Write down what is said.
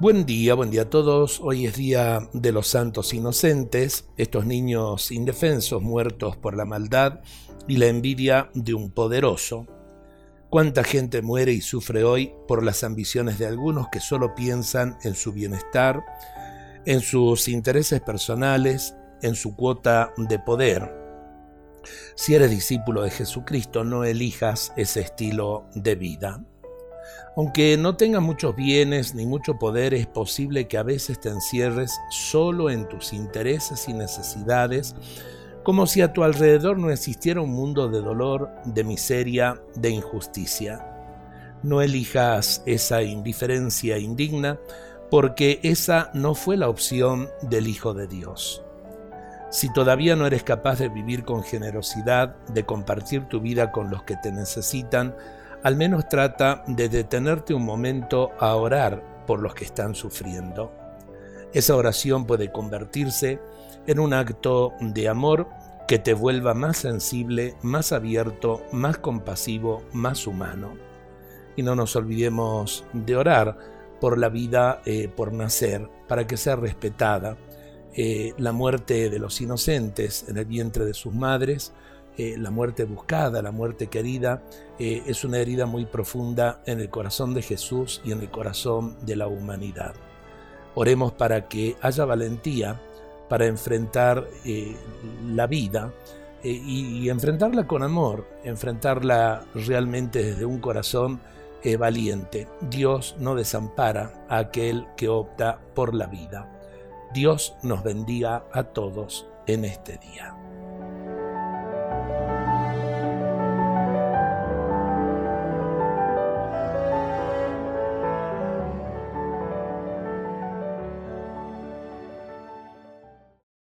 Buen día, buen día a todos. Hoy es día de los santos inocentes, estos niños indefensos muertos por la maldad y la envidia de un poderoso. ¿Cuánta gente muere y sufre hoy por las ambiciones de algunos que solo piensan en su bienestar, en sus intereses personales, en su cuota de poder? Si eres discípulo de Jesucristo, no elijas ese estilo de vida. Aunque no tengas muchos bienes ni mucho poder, es posible que a veces te encierres solo en tus intereses y necesidades, como si a tu alrededor no existiera un mundo de dolor, de miseria, de injusticia. No elijas esa indiferencia indigna, porque esa no fue la opción del Hijo de Dios. Si todavía no eres capaz de vivir con generosidad, de compartir tu vida con los que te necesitan, al menos trata de detenerte un momento a orar por los que están sufriendo. Esa oración puede convertirse en un acto de amor que te vuelva más sensible, más abierto, más compasivo, más humano. Y no nos olvidemos de orar por la vida eh, por nacer, para que sea respetada. Eh, la muerte de los inocentes en el vientre de sus madres eh, la muerte buscada, la muerte querida, eh, es una herida muy profunda en el corazón de Jesús y en el corazón de la humanidad. Oremos para que haya valentía para enfrentar eh, la vida y, enfrentarla con amor, enfrentarla realmente desde un corazón valiente. Dios no desampara a aquel que opta por la vida. Dios nos bendiga a todos en este día.